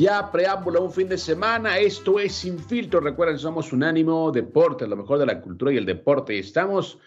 Ya preámbulo un fin de semana, esto es Sin Filtro. Recuerden, somos Unánimo Deporte, lo mejor de la cultura y el deporte. Y estamos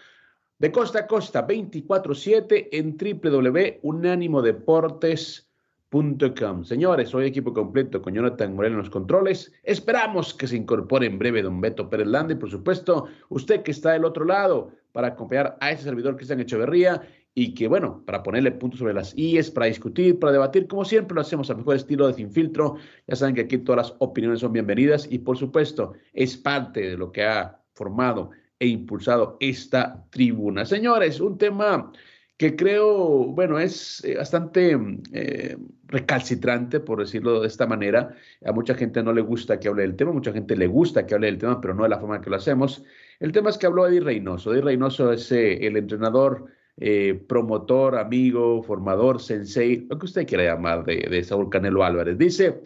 de costa a costa 24-7 en www.unánimodeportes.com. Señores, hoy equipo completo con Jonathan Morel en los controles. Esperamos que se incorpore en breve don Beto Pérez Landa y, por supuesto, usted que está del otro lado para acompañar a ese servidor Cristian Echeverría y que, bueno, para ponerle puntos sobre las IES, para discutir, para debatir, como siempre lo hacemos al mejor estilo de Sin Filtro. Ya saben que aquí todas las opiniones son bienvenidas y, por supuesto, es parte de lo que ha formado e impulsado esta tribuna. Señores, un tema que creo, bueno, es eh, bastante eh, recalcitrante, por decirlo de esta manera. A mucha gente no le gusta que hable del tema, mucha gente le gusta que hable del tema, pero no de la forma que lo hacemos. El tema es que habló Eddie Reynoso. Eddie Reynoso es eh, el entrenador eh, promotor, amigo, formador, sensei, lo que usted quiera llamar de, Saúl Canelo Álvarez. Dice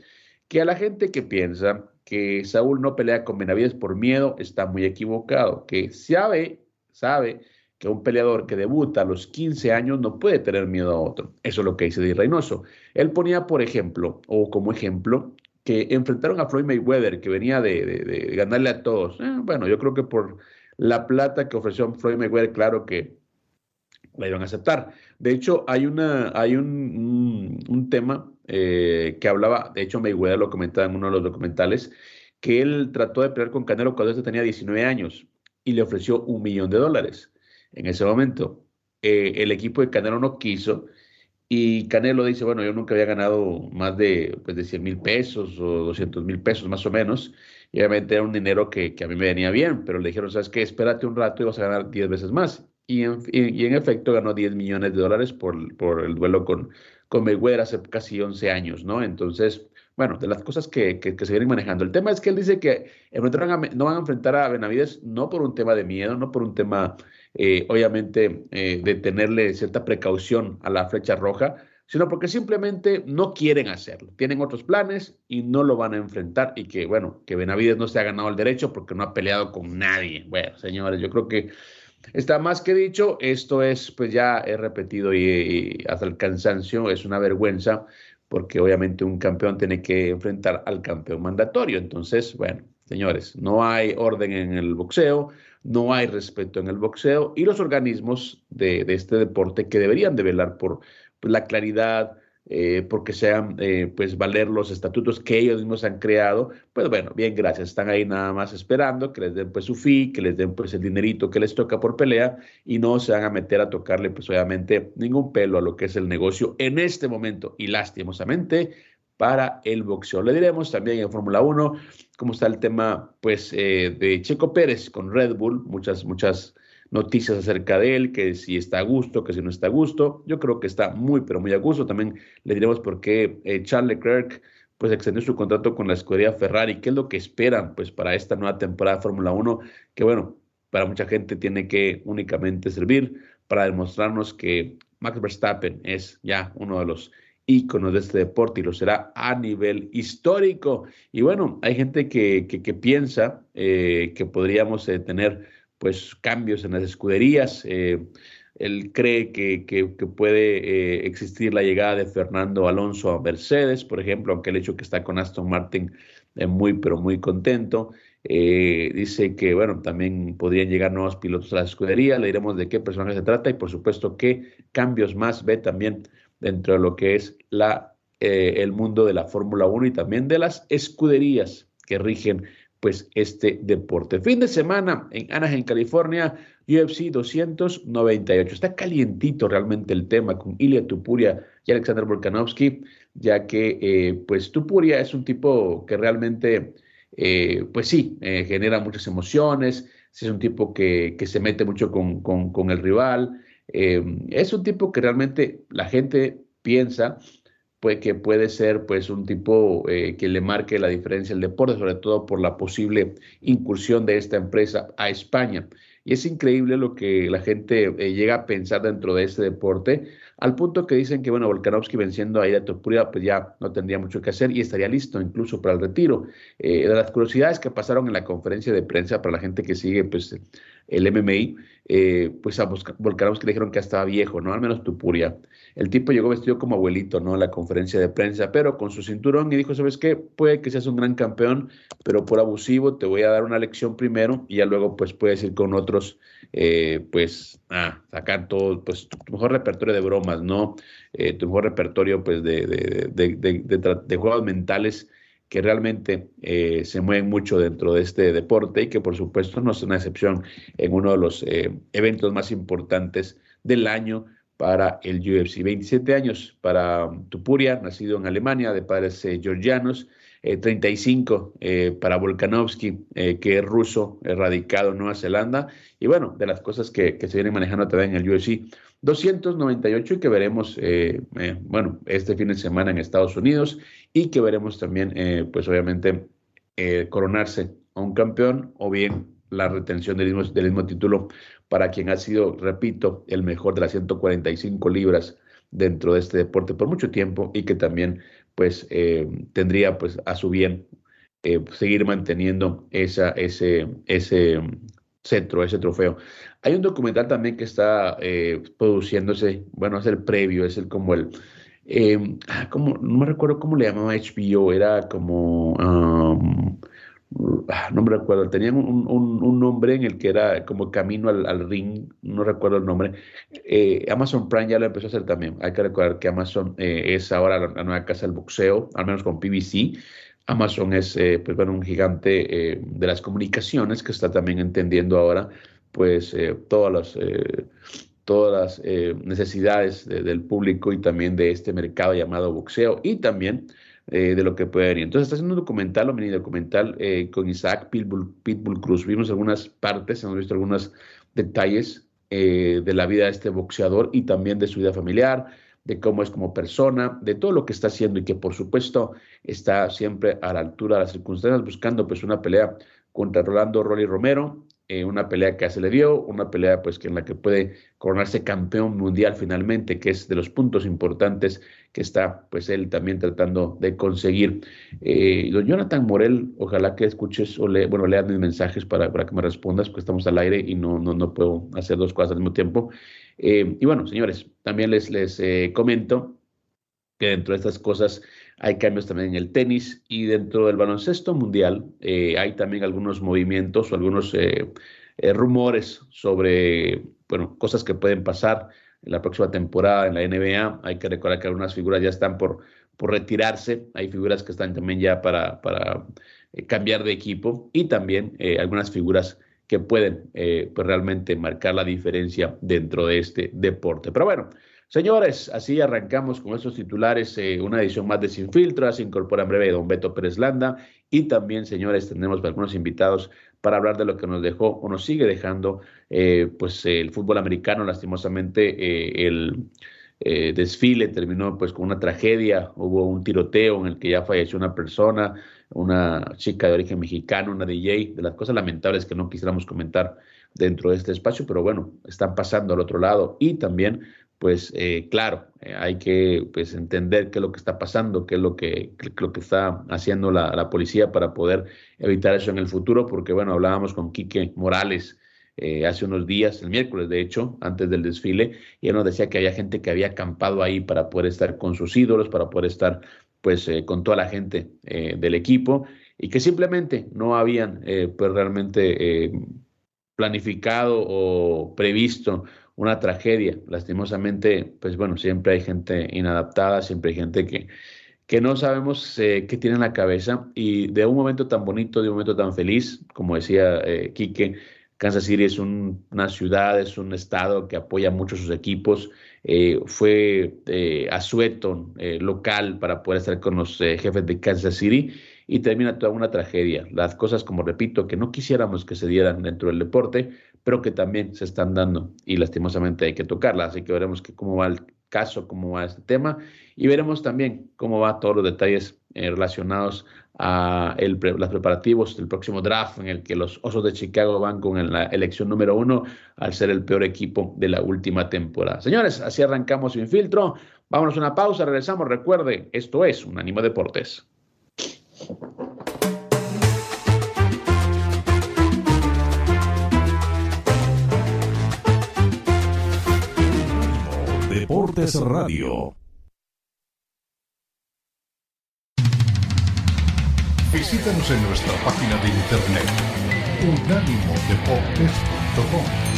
que a la gente que piensa que Saúl no pelea con Benavides por miedo está muy equivocado, que sabe, sabe que un peleador que debuta a los 15 años no puede tener miedo a otro. Eso es lo que dice Di Reynoso. Él ponía, por ejemplo, o como ejemplo, que enfrentaron a Floyd Mayweather, que venía de, ganarle a todos. Eh, bueno, yo creo que por la plata que ofreció Floyd Mayweather, claro que la iban a aceptar. De hecho, hay, una, hay un, un, tema eh, que hablaba, de hecho Mayweather lo comentaba en uno de los documentales, que él trató de pelear con Canelo cuando este tenía 19 años y le ofreció un millón de dólares. En ese momento, eh, el equipo de Canelo no quiso y Canelo dice, bueno, yo nunca había ganado más de, pues, de 100 mil pesos o 200 mil pesos más o menos. Y obviamente era un dinero que, que, a mí me venía bien, pero le dijeron, ¿sabes qué? Espérate un rato y vas a ganar 10 veces más y en, efecto ganó 10 millones de dólares por, el duelo con, con Mayweather hace casi 11 años, ¿no? Entonces, bueno, de las cosas que, se vienen manejando. El tema es que él dice que no van a enfrentar a Benavides no por un tema de miedo, no por un tema, eh, obviamente, eh, de tenerle cierta precaución a la flecha roja, sino porque simplemente no quieren hacerlo. Tienen otros planes y no lo van a enfrentar y que, bueno, que Benavides no se ha ganado el derecho porque no ha peleado con nadie. Bueno, señores, yo creo que Está más que dicho, esto es, pues ya he repetido y, hasta el cansancio, es una vergüenza, porque obviamente un campeón tiene que enfrentar al campeón mandatorio. Entonces, bueno, señores, no hay orden en el boxeo, no hay respeto en el boxeo y los organismos de, de este deporte que deberían de velar por la claridad, eh, porque sean eh, pues valer los estatutos que ellos mismos han creado, pues bueno, bien, gracias, están ahí nada más esperando que les den pues su fee, que les den pues el dinerito que les toca por pelea y no se van a meter a tocarle pues obviamente ningún pelo a lo que es el negocio en este momento y lastimosamente para el boxeo. Le diremos también en Fórmula 1 cómo está el tema pues eh, de Checo Pérez con Red Bull, muchas, muchas noticias acerca de él, que si está a gusto, que si no está a gusto. Yo creo que está muy, pero muy a gusto. También le diremos por qué eh, Charles Leclerc pues extendió su contrato con la escudería Ferrari. ¿Qué es lo que esperan pues para esta nueva temporada de Fórmula 1? Que bueno, para mucha gente tiene que únicamente servir para demostrarnos que Max Verstappen es ya uno de los íconos de este deporte y lo será a nivel histórico. Y bueno, hay gente que, que, piensa eh, que podríamos eh, tener pues cambios en las escuderías. Eh, él cree que, que, puede eh, existir la llegada de Fernando Alonso a Mercedes, por ejemplo, aunque el hecho que está con Aston Martin es muy, pero muy contento. Eh, dice que, bueno, también podrían llegar nuevos pilotos a la escudería. Le diremos de qué personaje se trata y, por supuesto, qué cambios más ve también dentro de lo que es la el mundo de la Fórmula 1 y también de las escuderías que rigen pues este deporte. Fin de semana en Anaheim, California, UFC 298. Está calientito realmente el tema con Ilya Tupuria y Alexander Volkanovski, ya que eh, pues Tupuria es un tipo que realmente, eh, pues sí, eh, genera muchas emociones, es un tipo que, que se mete mucho con, con, con el rival, es un tipo que realmente la gente piensa pues, que puede ser pues un tipo eh, que le marque la diferencia el deporte, sobre todo por la posible incursión de esta empresa a España. Y es increíble lo que la gente eh, llega a pensar dentro de este deporte, al punto que dicen que, bueno, Volkanovski venciendo a Ida Topuria, pues ya no tendría mucho que hacer y estaría listo incluso para el retiro. Eh, de las curiosidades que pasaron en la conferencia de prensa para la gente que sigue, pues, el MMI, eh, pues a Volkanovski le dijeron que estaba viejo, ¿no? Al menos Tupuria. El tipo llegó vestido como abuelito, ¿no? A la conferencia de prensa, pero con su cinturón y dijo, ¿sabes qué? Puede que seas un gran campeón, pero por abusivo te voy a dar una lección primero y ya luego pues puedes ir con otros, eh, pues, a sacar todo, pues tu mejor repertorio de bromas, ¿no? Eh, tu mejor repertorio pues de, de, de, de juegos mentales que realmente eh, se mueven mucho dentro de este deporte y que por supuesto no es una excepción en uno de los eh, eventos más importantes del año para el UFC. 27 años para Tupuria, nacido en Alemania, de padres eh, georgianos. 35 para Volkanovski, que es ruso, radicado en Nueva Zelanda. Y bueno, de las cosas que, que se vienen manejando también en el UFC, 298 y que veremos, eh, eh, bueno, este fin de semana en Estados Unidos y que veremos también, eh, pues obviamente, coronarse a un campeón o bien la retención del mismo, del mismo título para quien ha sido, repito, el mejor de las 145 libras dentro de este deporte por mucho tiempo y que también pues tendría pues a su bien seguir manteniendo esa, ese, ese centro, ese trofeo. Hay un documental también que está eh, produciéndose, bueno, es el previo, es el como el, como, no me recuerdo cómo le llamaba HBO, era como, um, no me recuerdo, tenían un, un, nombre en el que era como camino al, ring, no recuerdo el nombre. Eh, Amazon Prime ya lo empezó a hacer también. Hay que recordar que Amazon eh, es ahora la, nueva casa del boxeo, al menos con PBC. Amazon es pues, bueno, un gigante de las comunicaciones que está también entendiendo ahora pues eh, todas las, eh, todas las eh, necesidades del público y también de este mercado llamado boxeo y también de lo que puede venir. Entonces está haciendo un documental, un mini documental con Isaac Pitbull, Pitbull, Cruz. Vimos algunas partes, hemos visto algunos detalles de la vida de este boxeador y también de su vida familiar, de cómo es como persona, de todo lo que está haciendo y que por supuesto está siempre a la altura de las circunstancias buscando pues una pelea contra Rolando Rolly Romero, eh, una pelea que se le dio, una pelea pues que en la que puede coronarse campeón mundial finalmente, que es de los puntos importantes que está pues él también tratando de conseguir. Eh, don Jonathan Morel, ojalá que escuches o le, bueno, leas mis mensajes para, para que me respondas, porque estamos al aire y no, no, no puedo hacer dos cosas al mismo tiempo. Eh, y bueno, señores, también les, les comento que dentro de estas cosas hay cambios también en el tenis y dentro del baloncesto mundial eh, hay también algunos movimientos o algunos eh, eh, rumores sobre bueno, cosas que pueden pasar en la próxima temporada en la NBA. Hay que recordar que algunas figuras ya están por, por retirarse, hay figuras que están también ya para, para cambiar de equipo y también algunas figuras que pueden pues realmente marcar la diferencia dentro de este deporte. Pero bueno, Señores, así arrancamos con estos titulares, eh, una edición más de Sin Filtro, se incorpora en breve don Beto Pérez Landa y también, señores, tenemos algunos invitados para hablar de lo que nos dejó o nos sigue dejando eh, pues el fútbol americano, lastimosamente eh, el desfile terminó pues con una tragedia, hubo un tiroteo en el que ya falleció una persona, una chica de origen mexicano, una DJ, de las cosas lamentables que no quisiéramos comentar dentro de este espacio, pero bueno, están pasando al otro lado. Y también pues eh, claro, eh, hay que pues, entender qué es lo que está pasando, qué es lo que, lo que está haciendo la, policía para poder evitar eso en el futuro, porque bueno, hablábamos con Quique Morales eh, hace unos días, el miércoles de hecho, antes del desfile, y él nos decía que había gente que había acampado ahí para poder estar con sus ídolos, para poder estar pues con toda la gente del equipo, y que simplemente no habían pues realmente planificado o previsto una tragedia. Lastimosamente, pues bueno, siempre hay gente inadaptada, siempre hay gente que, que no sabemos eh, qué tiene en la cabeza y de un momento tan bonito, de un momento tan feliz, como decía eh, Quique, Kansas City es una ciudad, es un estado que apoya mucho a sus equipos. Eh, fue eh, asueto eh, local para poder estar con los eh, jefes de Kansas City y termina toda una tragedia. Las cosas, como repito, que no quisiéramos que se dieran dentro del deporte, pero que también se están dando y lastimosamente hay que tocarlas. Así que veremos que cómo va el caso, cómo va este tema y veremos también cómo va todos los detalles eh, relacionados a el los preparativos del próximo draft en el que los Osos de Chicago van con la elección número uno al ser el peor equipo de la última temporada. Señores, así arrancamos sin filtro. Vámonos a una pausa, regresamos. Recuerde, esto es un ánimo Deportes. Deportes Radio. Visítanos en nuestra página de internet unánimodeportes.com.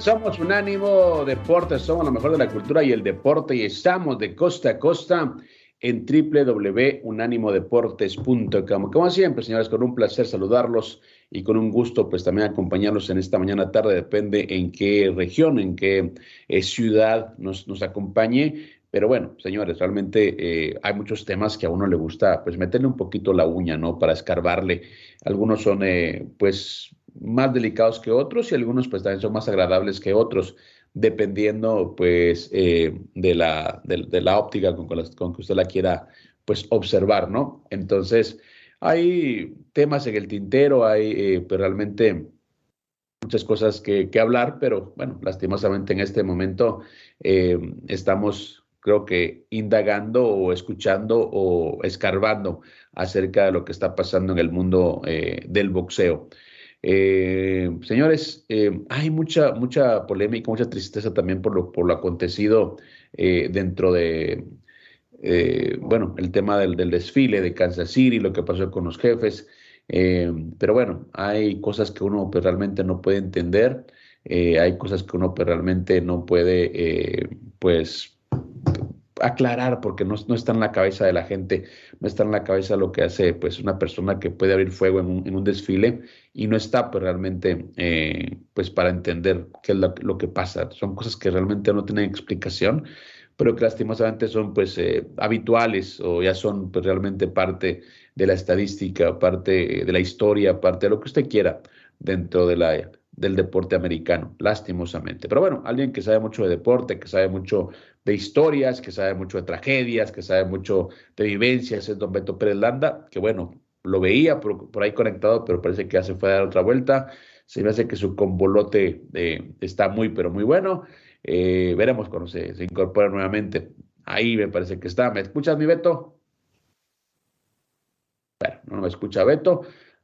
Somos Unánimo Deportes, somos lo mejor de la cultura y el deporte y estamos de costa a costa en www.unanimodeportes.com. Como siempre, señores, con un placer saludarlos y con un gusto, pues también acompañarlos en esta mañana tarde, depende en qué región, en qué eh, ciudad nos, nos acompañe. Pero bueno, señores, realmente eh, hay muchos temas que a uno le gusta, pues meterle un poquito la uña, ¿no? Para escarbarle. Algunos son, eh, pues, más delicados que otros y algunos, pues, también son más agradables que otros, dependiendo, pues, eh, de, la, de, la óptica con, con, con, que usted la quiera, pues, observar, ¿no? Entonces, hay temas en el tintero, hay, pues, realmente muchas cosas que, hablar, pero bueno, lastimosamente en este momento eh, estamos creo que indagando o escuchando o escarbando acerca de lo que está pasando en el mundo eh, del boxeo. Eh, señores, eh, hay mucha, mucha polémica, mucha tristeza también por lo, por lo acontecido eh, dentro de, bueno, el tema del, del, desfile de Kansas City, lo que pasó con los jefes. pero bueno, hay cosas que uno pues, realmente no puede entender, hay cosas que uno pues, realmente no puede, pues, aclarar porque no, no, está en la cabeza de la gente, no está en la cabeza lo que hace pues una persona que puede abrir fuego en un, desfile y no está pues realmente eh, pues para entender qué es lo, lo, que pasa. Son cosas que realmente no tienen explicación, pero que lastimosamente son pues eh, habituales o ya son pues realmente parte de la estadística, parte de la historia, parte de lo que usted quiera dentro de la del deporte americano, lastimosamente. Pero bueno, alguien que sabe mucho de deporte, que sabe mucho de historias, que sabe mucho de tragedias, que sabe mucho de vivencias, es don Beto Pérez Landa, que bueno, lo veía por, ahí conectado, pero parece que ya se fue a dar otra vuelta. Se me hace que su convolote eh, está muy, pero muy bueno. Eh, veremos cuando se, se incorpora nuevamente. Ahí me parece que está. ¿Me escuchas, mi Beto? Bueno, no me escucha Beto.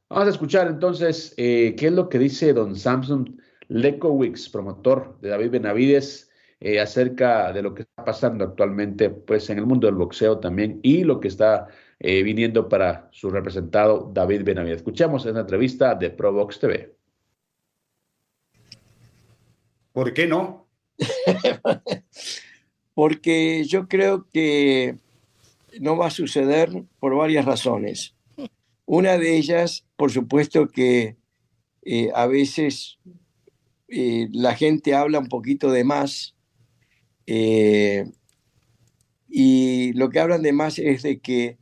Vamos a escuchar entonces eh, qué es lo que dice don Samson Lekowicz, promotor de David Benavides, eh, acerca de lo que está pasando actualmente pues, en el mundo del boxeo también y lo que está eh, viniendo para su representado David Benavides. Escuchemos en la entrevista de ProBox TV. ¿Por qué no? Porque yo creo que no va a suceder por varias razones. Una de ellas, por supuesto que eh, a veces eh, la gente habla un poquito de más eh, y lo que hablan de más es de que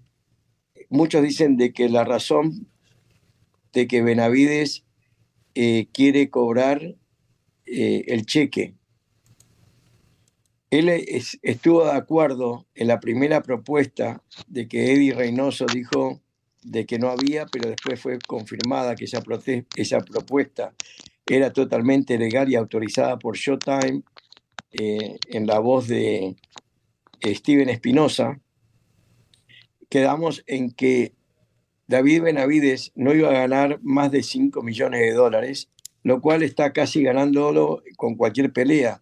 muchos dicen de que la razón de que Benavides eh, quiere cobrar eh, el cheque. Él estuvo de acuerdo en la primera propuesta de que Eddie Reynoso dijo de que no había, pero después fue confirmada que esa, esa propuesta era totalmente legal y autorizada por Showtime eh, en la voz de Steven Espinosa. Quedamos en que David Benavides no iba a ganar más de 5 millones de dólares, lo cual está casi ganándolo con cualquier pelea.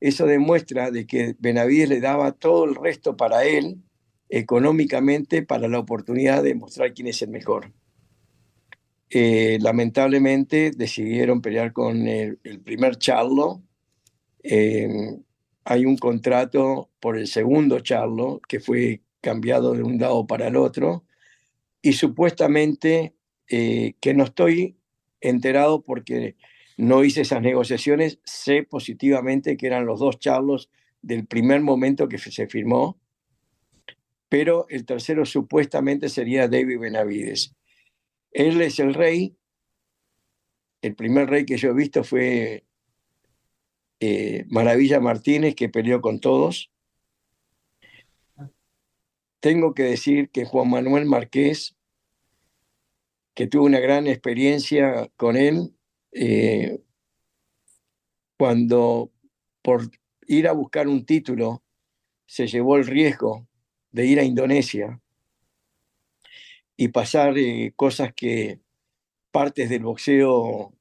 Eso demuestra de que Benavides le daba todo el resto para él económicamente para la oportunidad de mostrar quién es el mejor. Eh, lamentablemente decidieron pelear con el, primer Charlo. Eh, hay un contrato por el segundo Charlo que fue cambiado de un lado para el otro y supuestamente eh, que no estoy enterado porque no hice esas negociaciones, sé positivamente que eran los dos charlos del primer momento que se firmó, pero el tercero supuestamente sería David Benavides. Él es el rey, el primer rey que yo he visto fue eh, Maravilla Martínez, que peleó con todos, tengo que decir que Juan Manuel Márquez, que tuvo una gran experiencia con él, eh, cuando por ir a buscar un título se llevó el riesgo de ir a Indonesia y pasar eh, cosas que partes del boxeo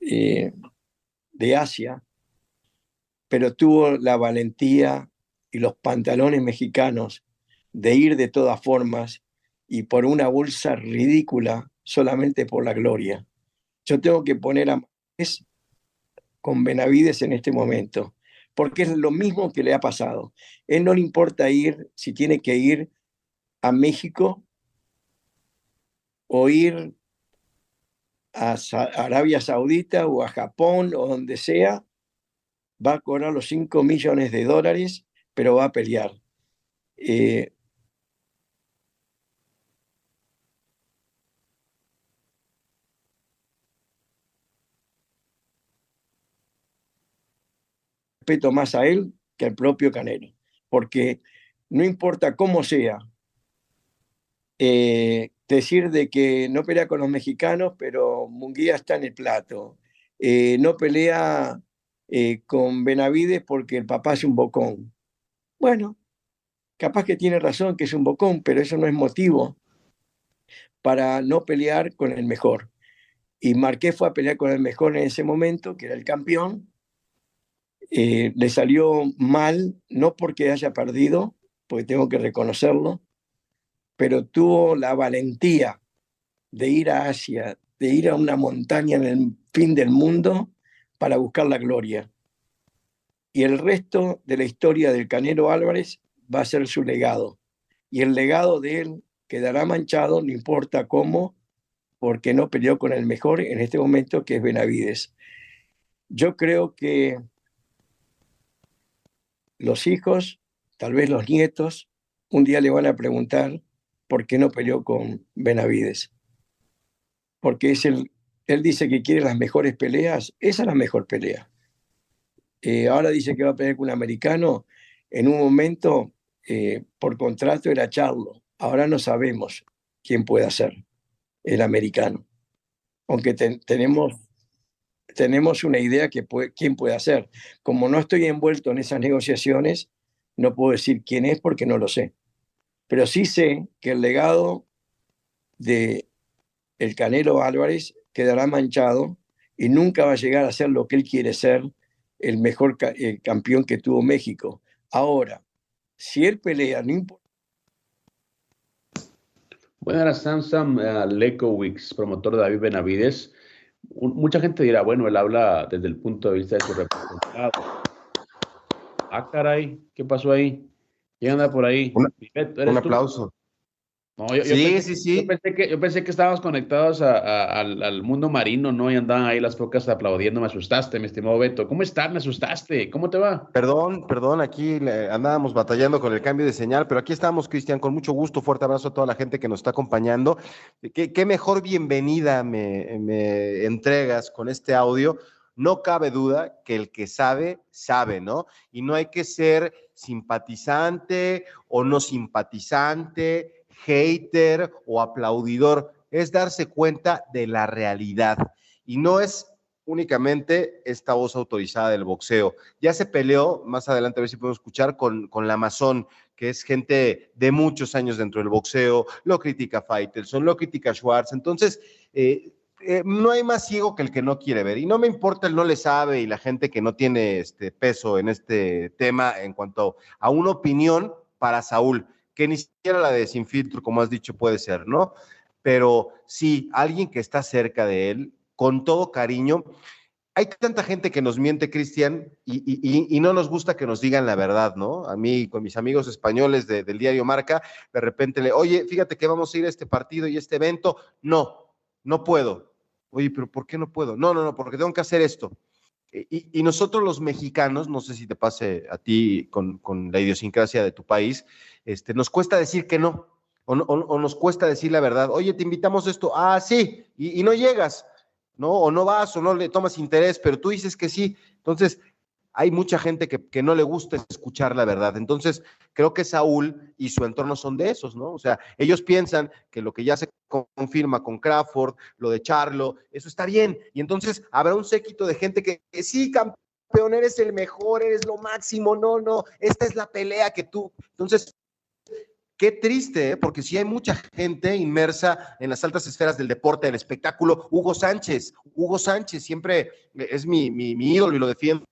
de Asia, pero tuvo la valentía y los pantalones mexicanos de ir de todas formas y por una bolsa ridícula solamente por la gloria. Yo tengo que poner a es con Benavides en este momento, porque es lo mismo que le ha pasado. Él no le importa ir, si tiene que ir a México o ir a Arabia Saudita o a Japón o donde sea, va a cobrar los 5 millones de dólares, pero va a pelear. Eh, respeto más a él que al propio Canelo, porque no importa cómo sea, eh, decir de que no pelea con los mexicanos, pero Munguía está en el plato, eh, no pelea eh, con Benavides porque el papá es un bocón. Bueno, capaz que tiene razón que es un bocón, pero eso no es motivo para no pelear con el mejor. Y Marqués fue a pelear con el mejor en ese momento, que era el campeón, eh, le salió mal, no porque haya perdido, porque tengo que reconocerlo, pero tuvo la valentía de ir a Asia, de ir a una montaña en el fin del mundo para buscar la gloria. Y el resto de la historia del Canelo Álvarez va a ser su legado. Y el legado de él quedará manchado, no importa cómo, porque no peleó con el mejor en este momento, que es Benavides. Yo creo que los hijos, tal vez los nietos, un día le van a preguntar por qué no peleó con Benavides. Porque es el, él dice que quiere las mejores peleas, esa es la mejor pelea. Eh, ahora dice que va a pelear con un americano, en un momento eh, por contrato era Charlo, ahora no sabemos quién puede ser el americano. Aunque tenemos tenemos una idea que quién puede hacer. Como no estoy envuelto en esas negociaciones, no puedo decir quién es porque no lo sé. Pero sí sé que el legado de el Canelo Álvarez quedará manchado y nunca va a llegar a ser lo que él quiere ser, el mejor campeón que tuvo México. Ahora, si él pelea, no importa. Bueno, Samsung uh, Lekowicz, promotor de David Benavides, mucha gente dirá, bueno, él habla desde el punto de vista de su representado. Ah, caray, ¿qué pasó ahí? ¿Quién anda por ahí? un aplauso. Sí, sí, sí. Yo pensé, que, yo pensé que estábamos conectados al, mundo marino, ¿no? Y andaban ahí las focas aplaudiendo. Me asustaste, mi estimado Beto. ¿Cómo estás? Me asustaste. ¿Cómo te va? Perdón, perdón. Aquí andábamos batallando con el cambio de señal, pero aquí estamos, Cristian, con mucho gusto. Fuerte abrazo a toda la gente que nos está acompañando. Qué, mejor bienvenida me, me entregas con este audio. No cabe duda que el que sabe, sabe, ¿no? Y no hay que ser simpatizante o no simpatizante hater o aplaudidor, es darse cuenta de la realidad. Y no es únicamente esta voz autorizada del boxeo. Ya se peleó, más adelante a ver si podemos escuchar, con, con la Amazon, que es gente de muchos años dentro del boxeo, lo critica Faitelson, lo critica Schwartz. Entonces, eh, eh, no hay más ciego que el que no quiere ver. Y no me importa el no le sabe y la gente que no tiene este peso en este tema en cuanto a una opinión para Saúl que ni siquiera la de sin como has dicho, puede ser, ¿no? Pero sí, alguien que está cerca de él, con todo cariño. Hay tanta gente que nos miente, Cristian, y, no nos gusta que nos digan la verdad, ¿no? A mí, con mis amigos españoles del diario Marca, de repente le, oye, fíjate que vamos a ir a este partido y este evento. No, no puedo. Oye, pero ¿por qué no puedo? No, no, no, porque tengo que hacer esto. Y, nosotros los mexicanos, no sé si te pase a ti con, con, la idiosincrasia de tu país, este, nos cuesta decir que no o, o, nos cuesta decir la verdad. Oye, te invitamos esto, ah, sí, y, y, no llegas, ¿no? O no vas o no le tomas interés, pero tú dices que sí. Entonces, hay mucha gente que, no le gusta escuchar la verdad. Entonces, creo que Saúl y su entorno son de esos, ¿no? O sea, ellos piensan que lo que ya se confirma con Crawford, lo de Charlo, eso está bien. Y entonces habrá un séquito de gente que, sí, campeón, eres el mejor, eres lo máximo, no, no, esta es la pelea que tú. Entonces, Qué triste, ¿eh? porque sí hay mucha gente inmersa en las altas esferas del deporte, del espectáculo. Hugo Sánchez, Hugo Sánchez siempre es mi, mi, mi ídolo y lo defiendo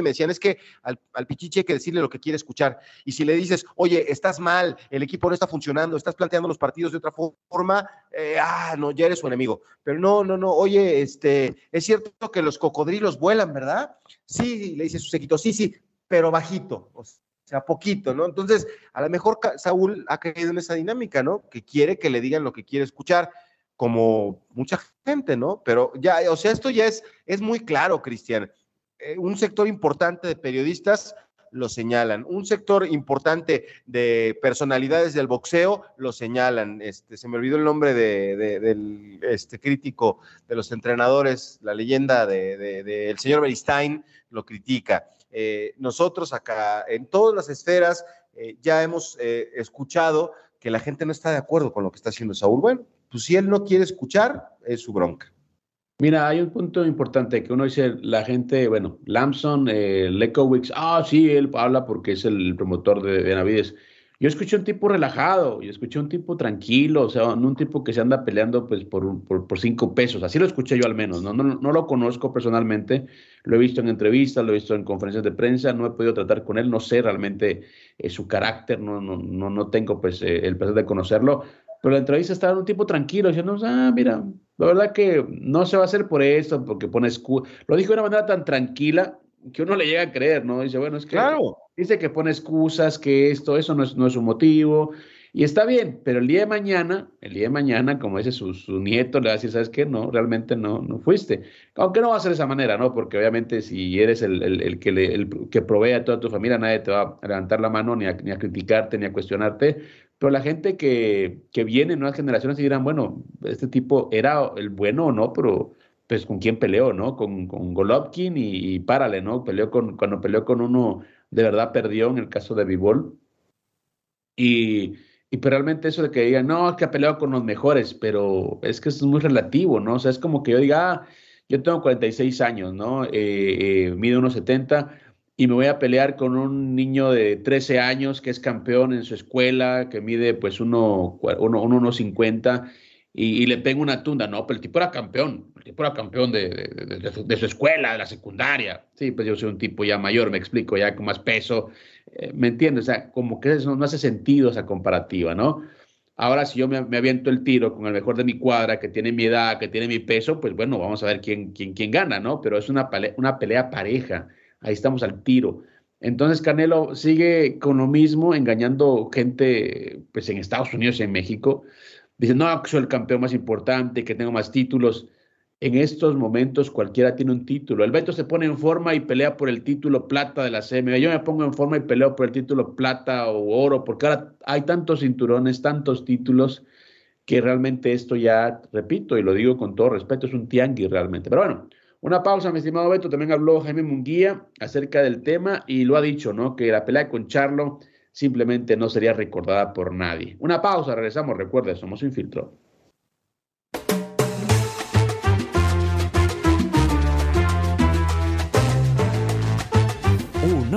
me decían, es que al, Pichichi hay que decirle lo que quiere escuchar. Y si le dices, oye, estás mal, el equipo no está funcionando, estás planteando los partidos de otra forma, eh, ah, no, ya eres su enemigo. Pero no, no, no, oye, este, es cierto que los cocodrilos vuelan, ¿verdad? Sí, le dice su sequito, sí, sí, pero bajito, o sea, poquito, ¿no? Entonces, a lo mejor Saúl ha caído en esa dinámica, ¿no? Que quiere que le digan lo que quiere escuchar como mucha gente, ¿no? Pero ya, o sea, esto ya es, es muy claro, Cristian. Eh, un sector importante de periodistas lo señalan. Un sector importante de personalidades del boxeo lo señalan. Este, se me olvidó el nombre de, del este, crítico de los entrenadores, la leyenda del de, señor Beristain lo critica. Eh, nosotros acá, en todas las esferas, eh, ya hemos escuchado que la gente no está de acuerdo con lo que está haciendo Saúl. Bueno, pues si él no quiere escuchar, es su bronca. Mira, hay un punto importante que uno dice, la gente, bueno, Lamson, eh, Lekowicz, ah, sí, él habla porque es el promotor de, de Navides. Yo escuché un tipo relajado, yo escuché un tipo tranquilo, o sea, no un tipo que se anda peleando pues por, por, por, cinco pesos, así lo escuché yo al menos, ¿no? No, no lo conozco personalmente, lo he visto en entrevistas, lo he visto en conferencias de prensa, no he podido tratar con él, no sé realmente eh, su carácter, no, no, no, no tengo pues eh, el placer de conocerlo, pero la entrevista estaba un tipo tranquilo, diciendo, ah, mira, la verdad que no se va a hacer por eso, porque pone Lo dijo de una manera tan tranquila que uno le llega a creer, ¿no? Dice, bueno, es que. Claro. Dice que pone excusas, que esto, eso no es, no es un motivo. Y está bien, pero el día de mañana, el día de mañana, como dice su, su, nieto, le va a decir, ¿sabes qué? No, realmente no, no fuiste. Aunque no va a ser de esa manera, ¿no? Porque obviamente si eres el, el, el que, el que provee a toda tu familia, nadie te va a levantar la mano ni a, ni a criticarte, ni a cuestionarte. Pero la gente que, que viene en nuevas generaciones y dirán, bueno, este tipo era el bueno o no, pero pues con quién peleó, ¿no? Con, con Golovkin y, párale, ¿no? Peleó con, cuando peleó con uno, de verdad perdió en el caso de Vivol. Y, y pero realmente eso de que digan, no, es que ha peleado con los mejores, pero es que es muy relativo, ¿no? O sea, es como que yo diga, ah, yo tengo 46 años, ¿no? Eh, eh, unos 70 y me voy a pelear con un niño de 13 años que es campeón en su escuela, que mide pues uno, uno, uno, y, y, le pego una tunda. No, pero el tipo era campeón, el tipo era campeón de, de, su, escuela, de la secundaria. Sí, pues yo soy un tipo ya mayor, me explico, ya con más peso. Eh, ¿Me entiendes? O sea, como que eso no hace sentido esa comparativa, ¿no? Ahora, si yo me, me, aviento el tiro con el mejor de mi cuadra, que tiene mi edad, que tiene mi peso, pues bueno, vamos a ver quién, quién, quién gana, ¿no? Pero es una pelea, una pelea pareja ahí estamos al tiro. Entonces Canelo sigue con lo mismo, engañando gente pues, en Estados Unidos y en México. Dice, no, soy el campeón más importante, que tengo más títulos. En estos momentos cualquiera tiene un título. El Beto se pone en forma y pelea por el título plata de la CMB. Yo me pongo en forma y peleo por el título plata o oro, porque ahora hay tantos cinturones, tantos títulos, que realmente esto ya, repito, y lo digo con todo respeto, es un tianguis realmente. Pero bueno, una pausa, mi estimado Beto. También habló Jaime Munguía acerca del tema y lo ha dicho, ¿no? Que la pelea con Charlo simplemente no sería recordada por nadie. Una pausa, regresamos. Recuerde, somos Infiltro.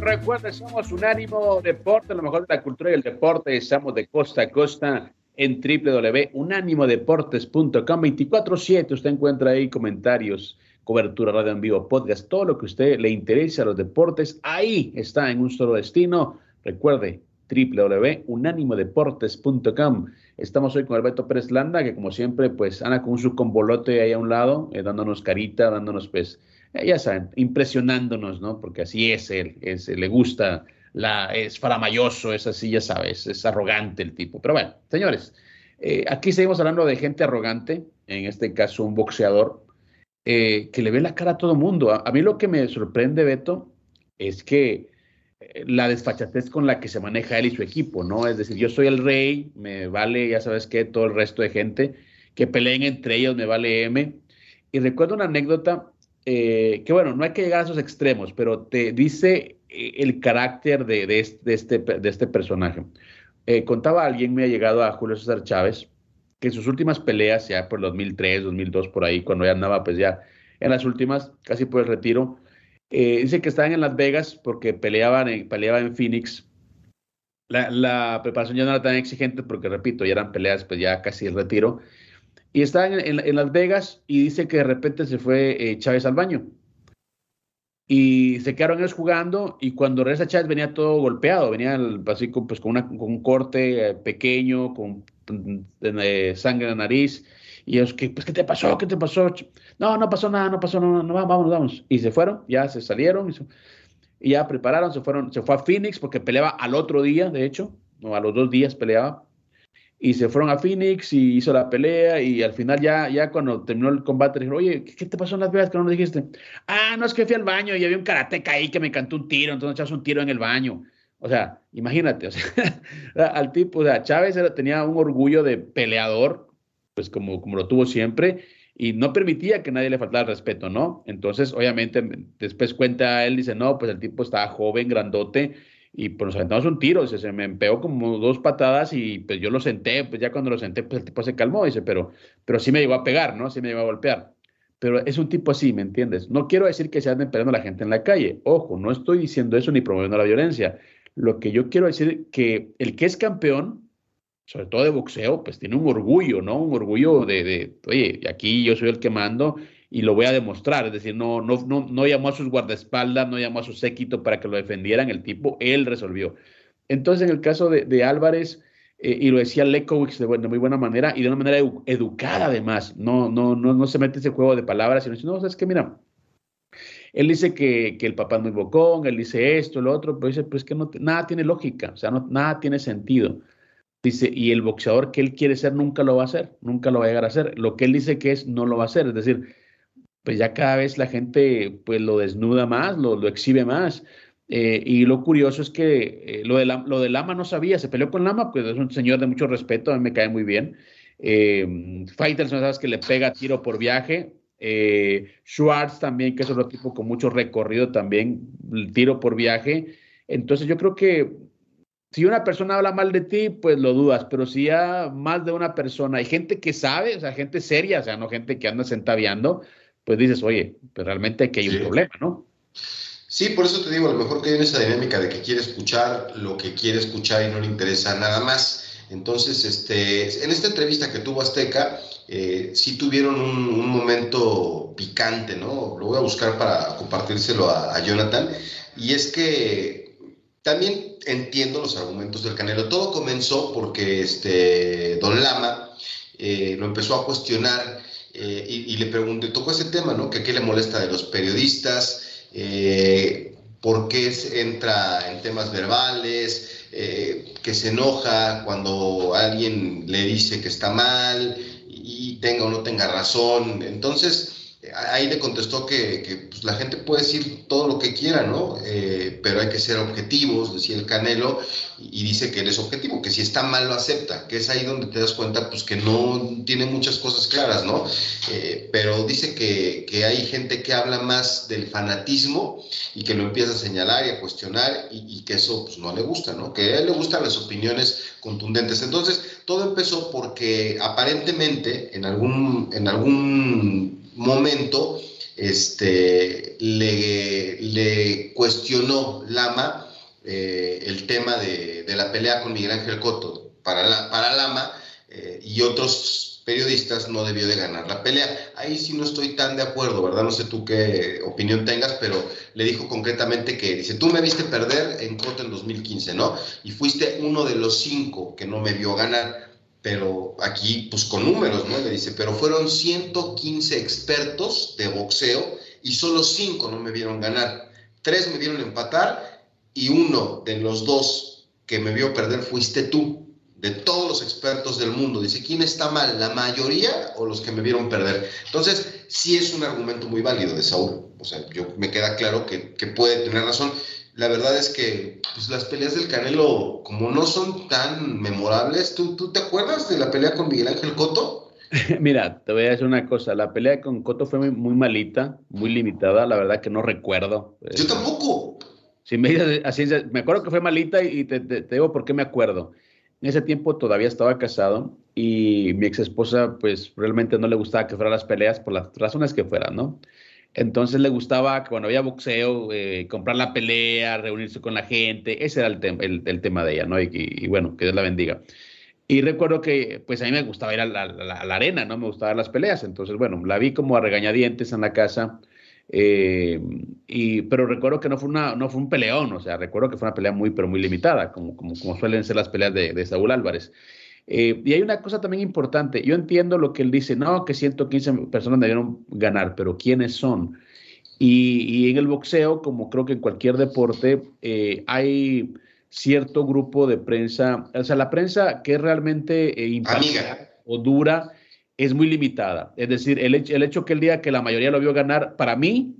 Recuerden, somos Unánimo Deporte, lo mejor de la cultura y el deporte, estamos de costa a costa en www.unanimodeportes.com 24-7, usted encuentra ahí comentarios, cobertura, radio en vivo, podcast, todo lo que a usted le interese a los deportes, ahí está en un solo destino. Recuerde, www.unanimodeportes.com. Estamos hoy con Alberto Pérez Landa, que como siempre, pues anda con su convolote ahí a un lado, eh, dándonos carita, dándonos pues eh, ya saben, impresionándonos, ¿no? Porque así es él, es, le gusta, la, es faramayoso, es así, ya sabes, es arrogante el tipo. Pero bueno, señores, eh, aquí seguimos hablando de gente arrogante, en este caso un boxeador, eh, que le ve la cara a todo mundo. A, mí lo que me sorprende, Beto, es que la desfachatez con la que se maneja él y su equipo, ¿no? Es decir, yo soy el rey, me vale, ya sabes qué, todo el resto de gente, que peleen entre ellos, me vale M. Y recuerdo una anécdota eh, que bueno, no hay que llegar a esos extremos, pero te dice eh, el carácter de, de, este, de este, personaje. Eh, contaba alguien, me ha llegado a Julio César Chávez, que en sus últimas peleas, ya por 2003, 2002, por ahí, cuando ya andaba pues ya en las últimas, casi por el retiro, dice que estaban en Las Vegas porque peleaban en, en Phoenix. La, la, preparación ya no era tan exigente porque, repito, ya eran peleas pues ya casi el retiro y estaba en, Las Vegas y dice que de repente se fue eh, Chávez al baño. Y se quedaron ellos jugando y cuando regresa Chávez venía todo golpeado, venía así con, pues, con, un corte eh, pequeño, con eh, sangre en la nariz. Y ellos, ¿qué, pues, ¿qué te pasó? ¿Qué te pasó? No, no pasó nada, no pasó nada, no, vamos, vamos. Y se fueron, ya se salieron y, ya prepararon, se fueron, se fue a Phoenix porque peleaba al otro día, de hecho, no, a los dos días peleaba y se fueron a Phoenix y hizo la pelea y al final ya, ya cuando terminó el combate dijeron, oye, ¿qué, te pasó en Las Vegas que no nos dijiste? Ah, no, es que fui al baño y había un karateca ahí que me cantó un tiro, entonces echas un tiro en el baño. O sea, imagínate, o sea, al tipo, o sea, Chávez tenía un orgullo de peleador, pues como, como lo tuvo siempre, y no permitía que nadie le faltara respeto, ¿no? Entonces, obviamente, después cuenta él, dice, no, pues el tipo estaba joven, grandote, y pues nos aventamos un tiro, dice, se me empeó como dos patadas y pues yo lo senté, pues ya cuando lo senté, pues el tipo se calmó, dice, pero, pero sí me llegó a pegar, ¿no? Sí me llegó a golpear. Pero es un tipo así, ¿me entiendes? No quiero decir que se anden peleando la gente en la calle. Ojo, no estoy diciendo eso ni promoviendo la violencia. Lo que yo quiero decir que el que es campeón, sobre todo de boxeo, pues tiene un orgullo, ¿no? Un orgullo de, de oye, aquí yo soy el que mando y lo voy a demostrar. Es decir, no, no, no, no llamó a sus guardaespaldas, no llamó a su séquito para que lo defendieran, el tipo, él resolvió. Entonces, en el caso de, Álvarez, eh, y lo decía Lekowicz de, de, muy buena manera y de una manera educada además, no, no, no, no se mete ese juego de palabras, sino dice, no, es que mira, él dice que, que, el papá es muy bocón, él dice esto, lo otro, pero dice, pues que nada tiene lógica, o sea, nada tiene sentido. Dice, y el boxeador que él quiere ser nunca lo va a hacer, nunca lo va a llegar a hacer. Lo que él dice que es, no lo va a hacer. Es decir, pues ya cada vez la gente pues lo desnuda más, lo, lo exhibe más. Eh, y lo curioso es que eh, lo, de lo de Lama no sabía, se peleó con Lama, pues es un señor de mucho respeto, a mí me cae muy bien. Eh, Fighters, sabes que le pega tiro por viaje. Schwartz también, que es otro tipo con mucho recorrido también, tiro por viaje. Entonces yo creo que si una persona habla mal de ti, pues lo dudas, pero si ya más de una persona, hay gente que sabe, o sea, gente seria, o sea, no gente que anda centaviando, pues dices, oye, pues realmente aquí hay un problema, ¿no? Sí, por eso te digo, a lo mejor que hay esa dinámica de que quiere escuchar lo que quiere escuchar y no le interesa nada más. Entonces, este, en esta entrevista que tuvo Azteca, eh, sí tuvieron un, momento picante, ¿no? Lo voy a buscar para compartírselo a, Jonathan. Y es que también entiendo los argumentos del Canelo. Todo comenzó porque este, Don Lama eh, lo empezó a cuestionar eh, y, le pregunté, tocó ese tema, ¿no? Que qué le molesta de los periodistas, eh, por qué entra en temas verbales, eh, que se enoja cuando alguien le dice que está mal y tenga o no tenga razón. Entonces, ahí le contestó que, pues, la gente puede decir todo lo que quiera, ¿no? Eh, pero hay que ser objetivos, decía el Canelo, y, dice que él es objetivo, que si está mal lo acepta, que es ahí donde te das cuenta, pues que no tiene muchas cosas claras, ¿no? Eh, pero dice que, hay gente que habla más del fanatismo y que lo empieza a señalar y a cuestionar y, que eso pues, no le gusta, ¿no? Que a él le gustan las opiniones contundentes. Entonces, todo empezó porque aparentemente en algún, en algún momento este, le, cuestionó Lama eh, el tema de, la pelea con Miguel Ángel Cotto. Para, para Lama eh, y otros periodistas no debió de ganar la pelea. Ahí sí no estoy tan de acuerdo, ¿verdad? No sé tú qué opinión tengas, pero le dijo concretamente que, dice, tú me viste perder en Cotto en 2015, ¿no? Y fuiste uno de los cinco que no me vio ganar pero aquí pues con números, ¿no? Le dice, pero fueron 115 expertos de boxeo y solo 5 no me vieron ganar. 3 me vieron empatar y uno de los dos que me vio perder fuiste tú, de todos los expertos del mundo. Dice, ¿quién está mal? ¿La mayoría o los que me vieron perder? Entonces, sí es un argumento muy válido de Saúl. O sea, yo me queda claro que, que puede tener razón la verdad es que pues, las peleas del Canelo, como no son tan memorables, ¿tú, ¿tú te acuerdas de la pelea con Miguel Ángel Coto? Mira, te voy a decir una cosa, la pelea con Coto fue muy, malita, muy limitada, la verdad que no recuerdo. Yo tampoco. Si me así, me acuerdo que fue malita y te, te, digo por qué me acuerdo. En ese tiempo todavía estaba casado y mi ex esposa pues realmente no le gustaba que fueran las peleas por las razones que fueran, ¿no? Entonces le gustaba cuando había boxeo, eh, comprar la pelea, reunirse con la gente. Ese era el, el, tema de ella, ¿no? Y, bueno, que Dios la bendiga. Y recuerdo que, pues a mí me gustaba ir a la, arena, ¿no? Me gustaban las peleas. Entonces, bueno, la vi como a regañadientes en la casa. Eh, y, pero recuerdo que no fue, una, no fue un peleón, o sea, recuerdo que fue una pelea muy, pero muy limitada, como, como, suelen ser las peleas de Saúl Álvarez. Eh, y hay una cosa también importante. Yo entiendo lo que él dice, no, que 115 personas debieron ganar, pero ¿quiénes son? Y, en el boxeo, como creo que en cualquier deporte, eh, hay cierto grupo de prensa, o sea, la prensa que es realmente eh, o dura es muy limitada. Es decir, el hecho, el hecho que el día que la mayoría lo vio ganar, para mí,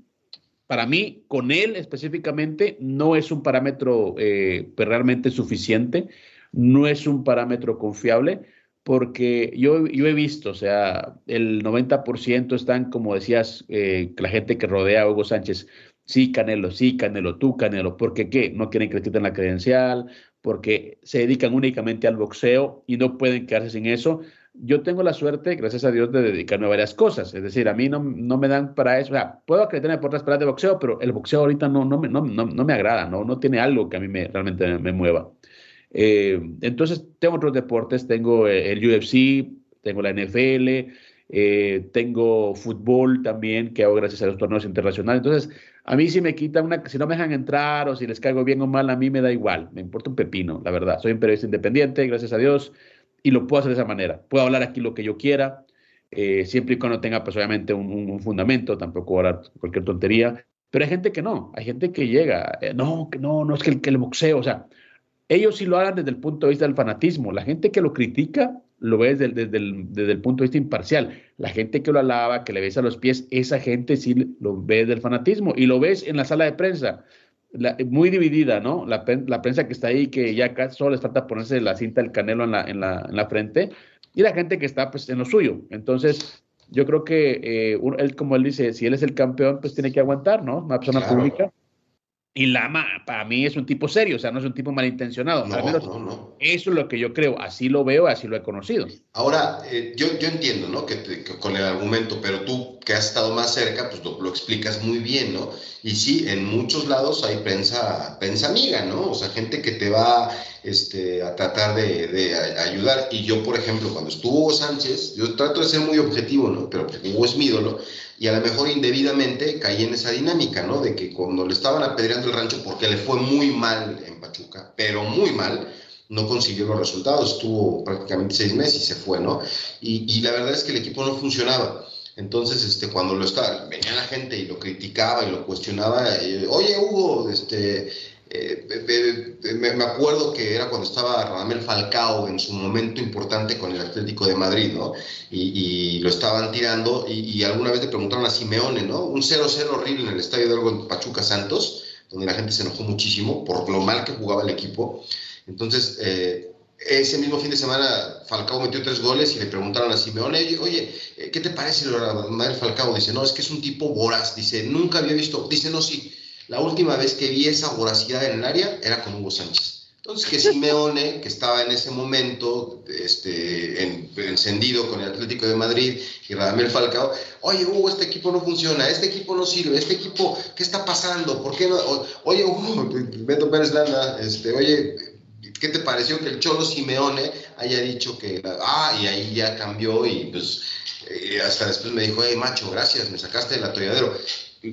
para mí, con él específicamente, no es un parámetro pues, realmente suficiente no es un parámetro confiable porque yo, yo he visto, o sea, el 90% están, como decías, eh, la gente que rodea a Hugo Sánchez, sí, Canelo, sí, Canelo, tú, Canelo, porque qué, no quieren que les quiten la credencial, porque se dedican únicamente al boxeo y no pueden quedarse sin eso. Yo tengo la suerte, gracias a Dios, de dedicarme a varias cosas. Es decir, a mí no, no me dan para eso. O sea, puedo acreditarme por otras peleas de boxeo, pero el boxeo ahorita no, no, me, no, no, me agrada, no, no tiene algo que a mí me, realmente me mueva. Eh, entonces, tengo otros deportes, tengo eh, el UFC, tengo la NFL, eh, tengo fútbol también, que hago gracias a los torneos internacionales. Entonces, a mí si me quitan una, si no me dejan entrar o si les caigo bien o mal, a mí me da igual, me importa un pepino, la verdad. Soy un periodista independiente, gracias a Dios, y lo puedo hacer de esa manera. Puedo hablar aquí lo que yo quiera, siempre y cuando tenga, pues obviamente, un, fundamento, tampoco hablar cualquier tontería. Pero hay gente que no, hay gente que llega, no, que no, no es que el, que el boxeo, o sea, ellos sí lo hagan desde el punto de vista del fanatismo. La gente que lo critica lo ve desde, el, punto de vista imparcial. La gente que lo alaba, que le besa los pies, esa gente sí lo ve desde el fanatismo. Y lo ves en la sala de prensa, muy dividida, ¿no? La, prensa que está ahí, que ya casi solo les falta ponerse la cinta del canelo en la, frente, y la gente que está pues, en lo suyo. Entonces, yo creo que eh, él, como él dice, si él es el campeón, pues tiene que aguantar, ¿no? Una persona pública Y Lama, para mí, es un tipo serio, o sea, no es un tipo malintencionado. No, Al menos no, no. Eso es lo que yo creo. Así lo veo, así lo he conocido. Ahora, eh, yo, yo entiendo, ¿no? Que, te- que con el argumento, pero tú que has estado más cerca, pues lo, lo explicas muy bien, ¿no? Y sí, en muchos lados hay prensa, prensa amiga, ¿no? O sea, gente que te va este, a tratar de, de ayudar. Y yo, por ejemplo, cuando estuvo Hugo Sánchez, yo trato de ser muy objetivo, ¿no? Pero porque Hugo es mi ídolo, y a lo mejor indebidamente caí en esa dinámica, ¿no? De que cuando le estaban apedreando el rancho, porque le fue muy mal en Pachuca, pero muy mal, no consiguió los resultados, estuvo prácticamente seis meses y se fue, ¿no? Y, y la verdad es que el equipo no funcionaba. Entonces, este, cuando lo estaba, venía la gente y lo criticaba y lo cuestionaba, eh, oye Hugo, este, eh, me, acuerdo que era cuando estaba Radamel Falcao en su momento importante con el Atlético de Madrid, ¿no? Y, lo estaban tirando y, alguna vez le preguntaron a Simeone, ¿no? Un 0-0 horrible en el estadio de Algo en Pachuca Santos, donde la gente se enojó muchísimo por lo mal que jugaba el equipo. Entonces, eh, ese mismo fin de semana Falcao metió tres goles y le preguntaron a Simeone, oye, eh, ¿qué te parece Radamel Falcao? Dice, no, es que es un tipo voraz. Dice, nunca había visto. Dice, no, sí, la última vez que vi esa voracidad en el área era con Hugo Sánchez. Entonces, que Simeone, que estaba en ese momento este, en- encendido con el Atlético de Madrid y Radamel Falcao, oye, Hugo, este equipo no funciona, este equipo no sirve, este equipo, ¿qué está pasando? ¿Por qué no? Oye, Hugo, Beto Pérez Landa, este, oye, ¿qué te pareció que el Cholo Simeone haya dicho que, ah, y ahí ya cambió y pues eh, hasta después me dijo, hey, macho, gracias, me sacaste del atolladero.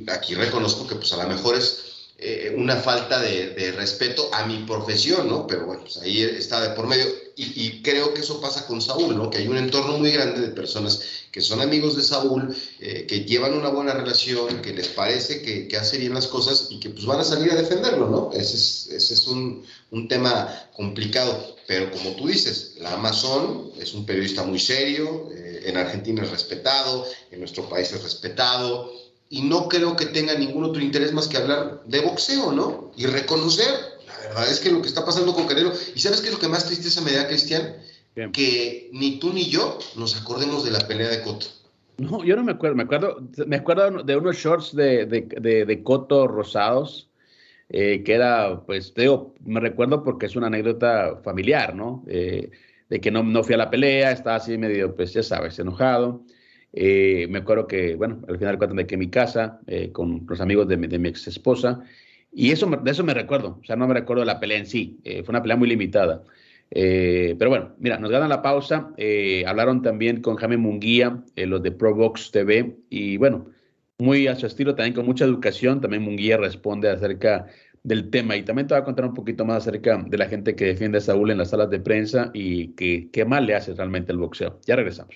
Aquí reconozco que pues a lo mejor es eh, una falta de, de respeto a mi profesión, ¿no? Pero bueno, pues ahí está de por medio. Y, y creo que eso pasa con Saúl, ¿no? Que hay un entorno muy grande de personas que son amigos de Saúl, eh, que llevan una buena relación, que les parece que, que hace bien las cosas y que pues van a salir a defenderlo, ¿no? Ese es, ese es un, un tema complicado. Pero como tú dices, la Amazon es un periodista muy serio, eh, en Argentina es respetado, en nuestro país es respetado, y no creo que tenga ningún otro interés más que hablar de boxeo, ¿no? Y reconocer, la verdad es que lo que está pasando con Canelo, y ¿sabes qué es lo que más tristeza me da, Cristian? Bien. Que ni tú ni yo nos acordemos de la pelea de Cotto. No, yo no me acuerdo. Me acuerdo, me acuerdo de unos shorts de, de, de, de Coto rosados, eh, que era, pues, te digo, me recuerdo porque es una anécdota familiar, ¿no? Eh, de que no, no fui a la pelea, estaba así medio, pues, ya sabes, enojado. Eh, me acuerdo que, bueno, al final cuentan de que mi casa, eh, con los amigos de mi, ex esposa, y eso, de eso me recuerdo, o sea, no me recuerdo la pelea en sí, eh, fue una pelea muy limitada. Pero bueno, mira, nos ganan la pausa. hablaron también con Jaime Munguía, los de ProBox TV, y bueno, muy a su estilo, también con mucha educación. También Munguía responde acerca del tema y también te va a contar un poquito más acerca de la gente que defiende a Saúl en las salas de prensa y qué mal le hace realmente el boxeo. Ya regresamos.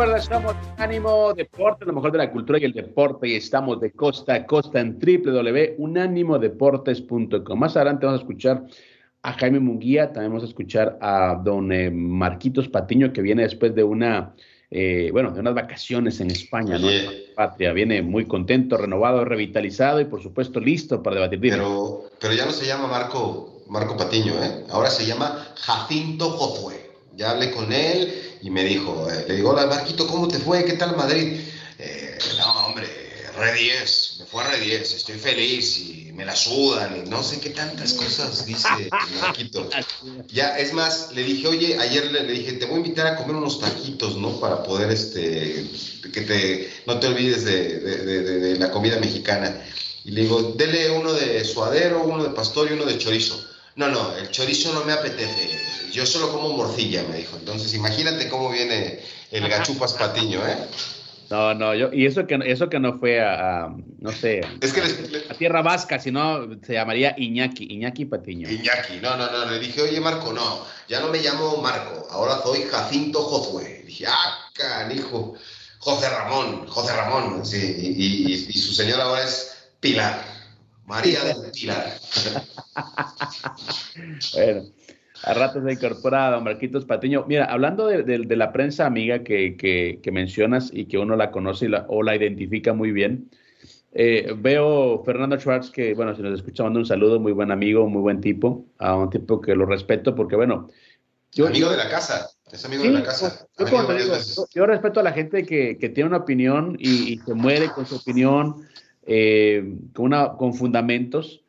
Recuerda, estamos en Ánimo Deporte, lo mejor de la cultura y el deporte, y estamos de costa a costa en www.unánimodeportes.com. Más adelante vamos a escuchar a Jaime Munguía, también vamos a escuchar a don eh, Marquitos Patiño, que viene después de una, eh, bueno, de unas vacaciones en España, ¿no? En Patria. Viene muy contento, renovado, revitalizado y, por supuesto, listo para debatir. Pero, pero ya no se llama Marco, Marco Patiño, ¿eh? Ahora se llama Jacinto Josué. Ya hablé con él y me dijo, eh, le digo, hola Marquito, ¿cómo te fue? ¿Qué tal Madrid? Eh, no, hombre, re 10, me fue a re 10, estoy feliz y me la sudan y no sé qué tantas cosas dice Marquito. Ya, es más, le dije, oye, ayer le, le dije, te voy a invitar a comer unos taquitos, ¿no? Para poder, este, que te, no te olvides de, de- de- de- de la comida mexicana. Y le digo, dele uno de suadero, uno de pastor y uno de chorizo. No, no, el chorizo no me apetece. Yo solo como morcilla, me dijo. Entonces, imagínate cómo viene el gachupas patiño, ¿eh? No, no, yo, y eso que, eso que no fue a, a, no sé, Es que les, le- a Tierra Vasca, sino se llamaría Iñaki, Iñaki Patiño. Iñaki, no, no, no, le dije, oye Marco, no, ya no me llamo Marco, ahora soy Jacinto Josué. Dije, ah, canijo. José Ramón, José Ramón, sí, y, su señora ahora es Pilar, María del Pilar. bueno, a rato se incorpora don Marquitos Patiño. Mira, hablando de, la prensa amiga que, mencionas y que uno la conoce o la identifica muy bien, eh, veo Fernando Schwartz, que, bueno, si nos escucha, mando un saludo, muy buen amigo, muy buen tipo, a un tipo que lo respeto porque, bueno. Yo, amigo de la casa, es amigo de la casa. Yo, respeto a la gente que, tiene una opinión y, se muere con su opinión, eh, con, una, con fundamentos.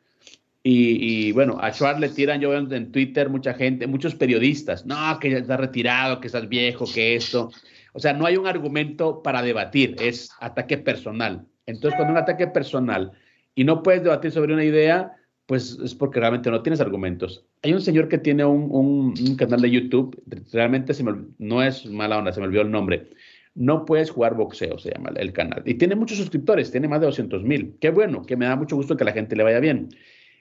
Y, bueno, a Schwartz le tiran, yo veo en Twitter mucha gente, muchos periodistas, no, que ya está retirado, que estás viejo, que esto. O sea, no hay un argumento para debatir, es ataque personal. Entonces, cuando un ataque personal y no puedes debatir sobre una idea, pues es porque realmente no tienes argumentos. Hay un señor que tiene un, canal de YouTube, realmente se no es mala onda, se me olvidó el nombre. No puedes jugar boxeo, se llama el canal. Y tiene muchos suscriptores, tiene más de 200 mil. Qué bueno, que me da mucho gusto que a la gente le vaya bien.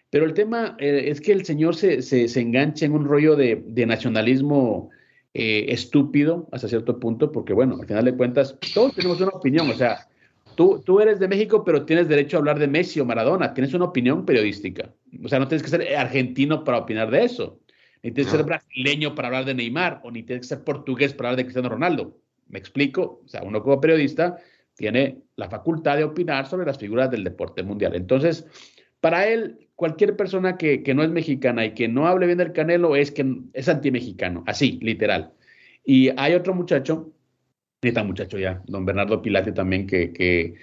Pero el tema eh, es que el señor se, se, engancha en un rollo de, nacionalismo eh, estúpido hasta cierto punto, porque bueno, al final de cuentas, todos tenemos una opinión, o sea, Tú, tú eres de México, pero tienes derecho a hablar de Messi o Maradona. Tienes una opinión periodística. O sea, no tienes que ser argentino para opinar de eso. Ni tienes que ser brasileño para hablar de Neymar, o ni tienes que ser portugués para hablar de Cristiano Ronaldo. ¿Me explico? O sea, uno como periodista tiene la facultad de opinar sobre las figuras del deporte mundial. Entonces, para él, cualquier persona que, que no es mexicana y que no hable bien del Canelo es que es anti-mexicano, así, literal. Y hay otro muchacho tan muchacho ya, don Bernardo Pilate también, que,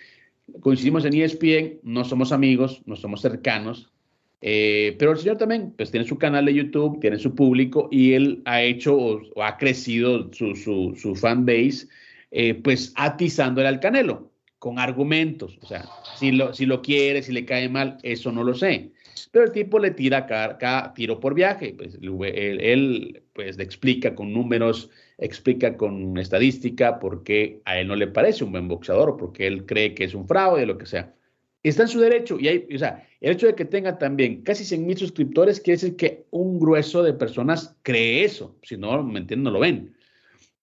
coincidimos en ESPN, no somos amigos, no somos cercanos, eh, pero el señor también, pues tiene su canal de YouTube, tiene su público y él ha hecho o, ha crecido su, su, su fan base, eh, pues atizándole al Canelo con argumentos. O sea, si lo, si lo quiere, si le cae mal, eso no lo sé. Pero el tipo le tira cada, tiro por viaje. Pues, él, él, pues le explica con números explica con estadística por qué a él no le parece un buen boxeador o porque él cree que es un fraude, lo que sea. Está en su derecho y hay, o sea, el hecho de que tenga también casi 100 mil suscriptores quiere decir que un grueso de personas cree eso, si no, me entienden, no lo ven.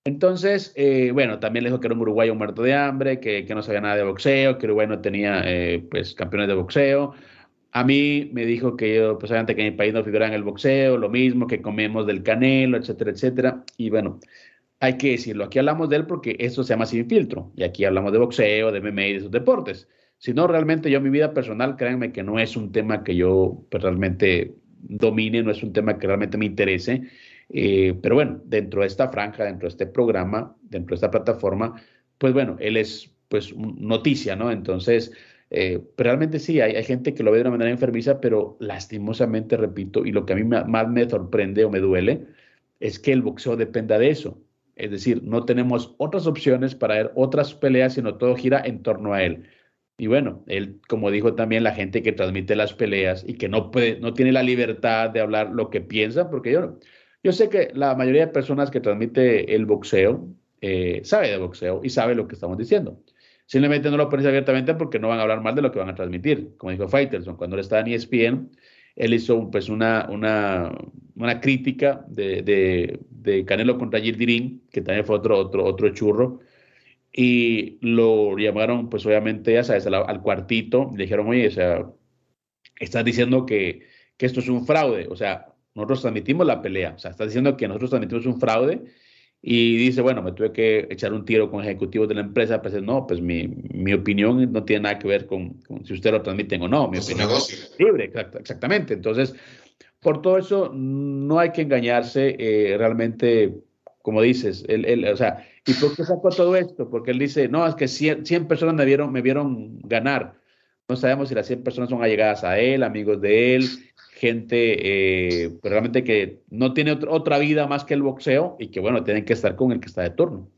Entonces, eh, bueno, también le dijo que era un uruguayo muerto de hambre, que, que no sabía nada de boxeo, que Uruguay no tenía, eh, pues, campeones de boxeo. A mí me dijo que yo, pues, obviamente que en mi país no figuraba en el boxeo, lo mismo, que comemos del canelo, etcétera, etcétera. Y bueno, hay que decirlo. Aquí hablamos de él porque esto se llama sin filtro. Y aquí hablamos de boxeo, de MMA y de esos deportes. Si no, realmente yo mi vida personal, créanme que no es un tema que yo pues, realmente domine, no es un tema que realmente me interese. Eh, pero bueno, dentro de esta franja, dentro de este programa, dentro de esta plataforma, pues bueno, él es pues noticia, ¿no? Entonces, eh, pues, realmente sí, hay, hay, gente que lo ve de una manera enfermiza, pero lastimosamente, repito, y lo que a mí más me sorprende o me duele, es que el boxeo dependa de eso. Es decir, no tenemos otras opciones para ver otras peleas, sino todo gira en torno a él. Y bueno, él, como dijo también, la gente que transmite las peleas y que no puede, no tiene la libertad de hablar lo que piensa, porque yo, yo sé que la mayoría de personas que transmite el boxeo eh, sabe de boxeo y sabe lo que estamos diciendo. Simplemente no lo pones abiertamente porque no van a hablar mal de lo que van a transmitir. Como dijo Faitelson, cuando él estaba en ESPN, él hizo pues una, una, una crítica de, de, de, Canelo contra Gildirín, que también fue otro, otro, otro churro, y lo llamaron pues obviamente, ya sabes, al, cuartito, le dijeron, oye, o sea, estás diciendo que, que esto es un fraude, o sea, nosotros transmitimos la pelea, o sea, estás diciendo que nosotros transmitimos un fraude y dice, bueno, me tuve que echar un tiro con ejecutivos de la empresa, pues no, pues mi, mi opinión no tiene nada que ver con, si usted lo transmiten o no. Mi opinión es libre, exactamente. Entonces, por todo eso, no hay que engañarse. Eh, realmente, como dices, él, o sea, ¿y por qué sacó todo esto? Porque él dice, no, es que 100, 100 personas me vieron, me vieron ganar. No sabemos si las 100 personas son allegadas a él, amigos de él, gente eh, pues, realmente que no tiene otra vida más que el boxeo y que bueno, tienen que estar con el que está de turno.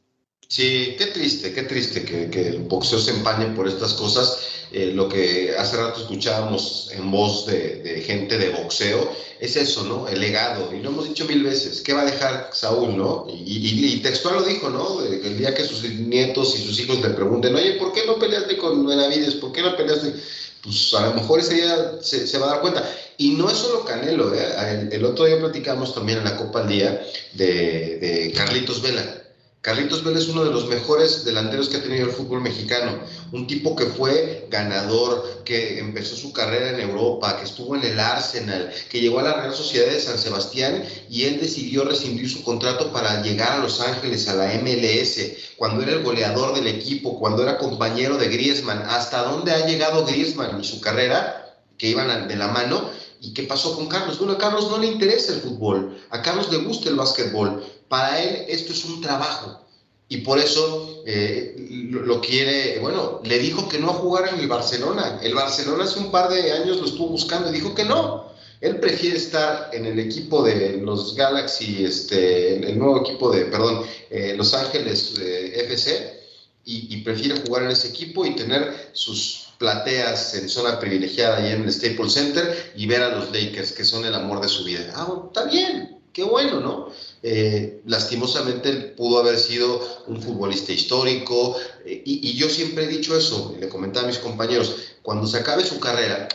Sí, qué triste, qué triste que, el boxeo se empañe por estas cosas. Eh, lo que hace rato escuchábamos en voz de, gente de boxeo es eso, ¿no? El legado. Y lo hemos dicho mil veces. ¿Qué va a dejar Saúl, no? Y, textual lo dijo, ¿no? El día que sus nietos y sus hijos le pregunten, oye, ¿por qué no peleaste con Benavides? ¿Por qué no peleaste? Pues a lo mejor ese día se, va a dar cuenta. Y no es solo Canelo, ¿eh? el, otro día platicamos también en la Copa al Día de, de Carlitos Vela Carlitos Vela es uno de los mejores delanteros que ha tenido el fútbol mexicano. Un tipo que fue ganador, que empezó su carrera en Europa, que estuvo en el Arsenal, que llegó a la Real Sociedad de San Sebastián y él decidió rescindir su contrato para llegar a Los Ángeles, a la MLS, cuando era el goleador del equipo, cuando era compañero de Griezmann. ¿Hasta dónde ha llegado Griezmann y su carrera? Que iban de la mano. ¿Y qué pasó con Carlos? Bueno, a Carlos no le interesa el fútbol, a Carlos le gusta el básquetbol, para él esto es un trabajo y por eso eh, lo, quiere, bueno, le dijo que no a jugar en el Barcelona. El Barcelona hace un par de años lo estuvo buscando y dijo que no. Él prefiere estar en el equipo de los Galaxy, este, el nuevo equipo de, perdón, eh, Los Ángeles eh, FC, y, y, prefiere jugar en ese equipo y tener sus plateas en zona privilegiada ahí en el Staples Center y ver a los Lakers, que son el amor de su vida. Ah, está bien, qué bueno, ¿no? Eh, lastimosamente pudo haber sido un futbolista histórico eh, y, y, yo siempre he dicho eso, le comentaba a mis compañeros, cuando se acabe su carrera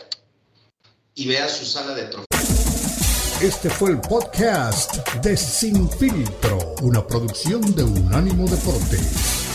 y vea su sala de trofeos. Este fue el podcast de Sin Filtro, una producción de Unánimo Deportes.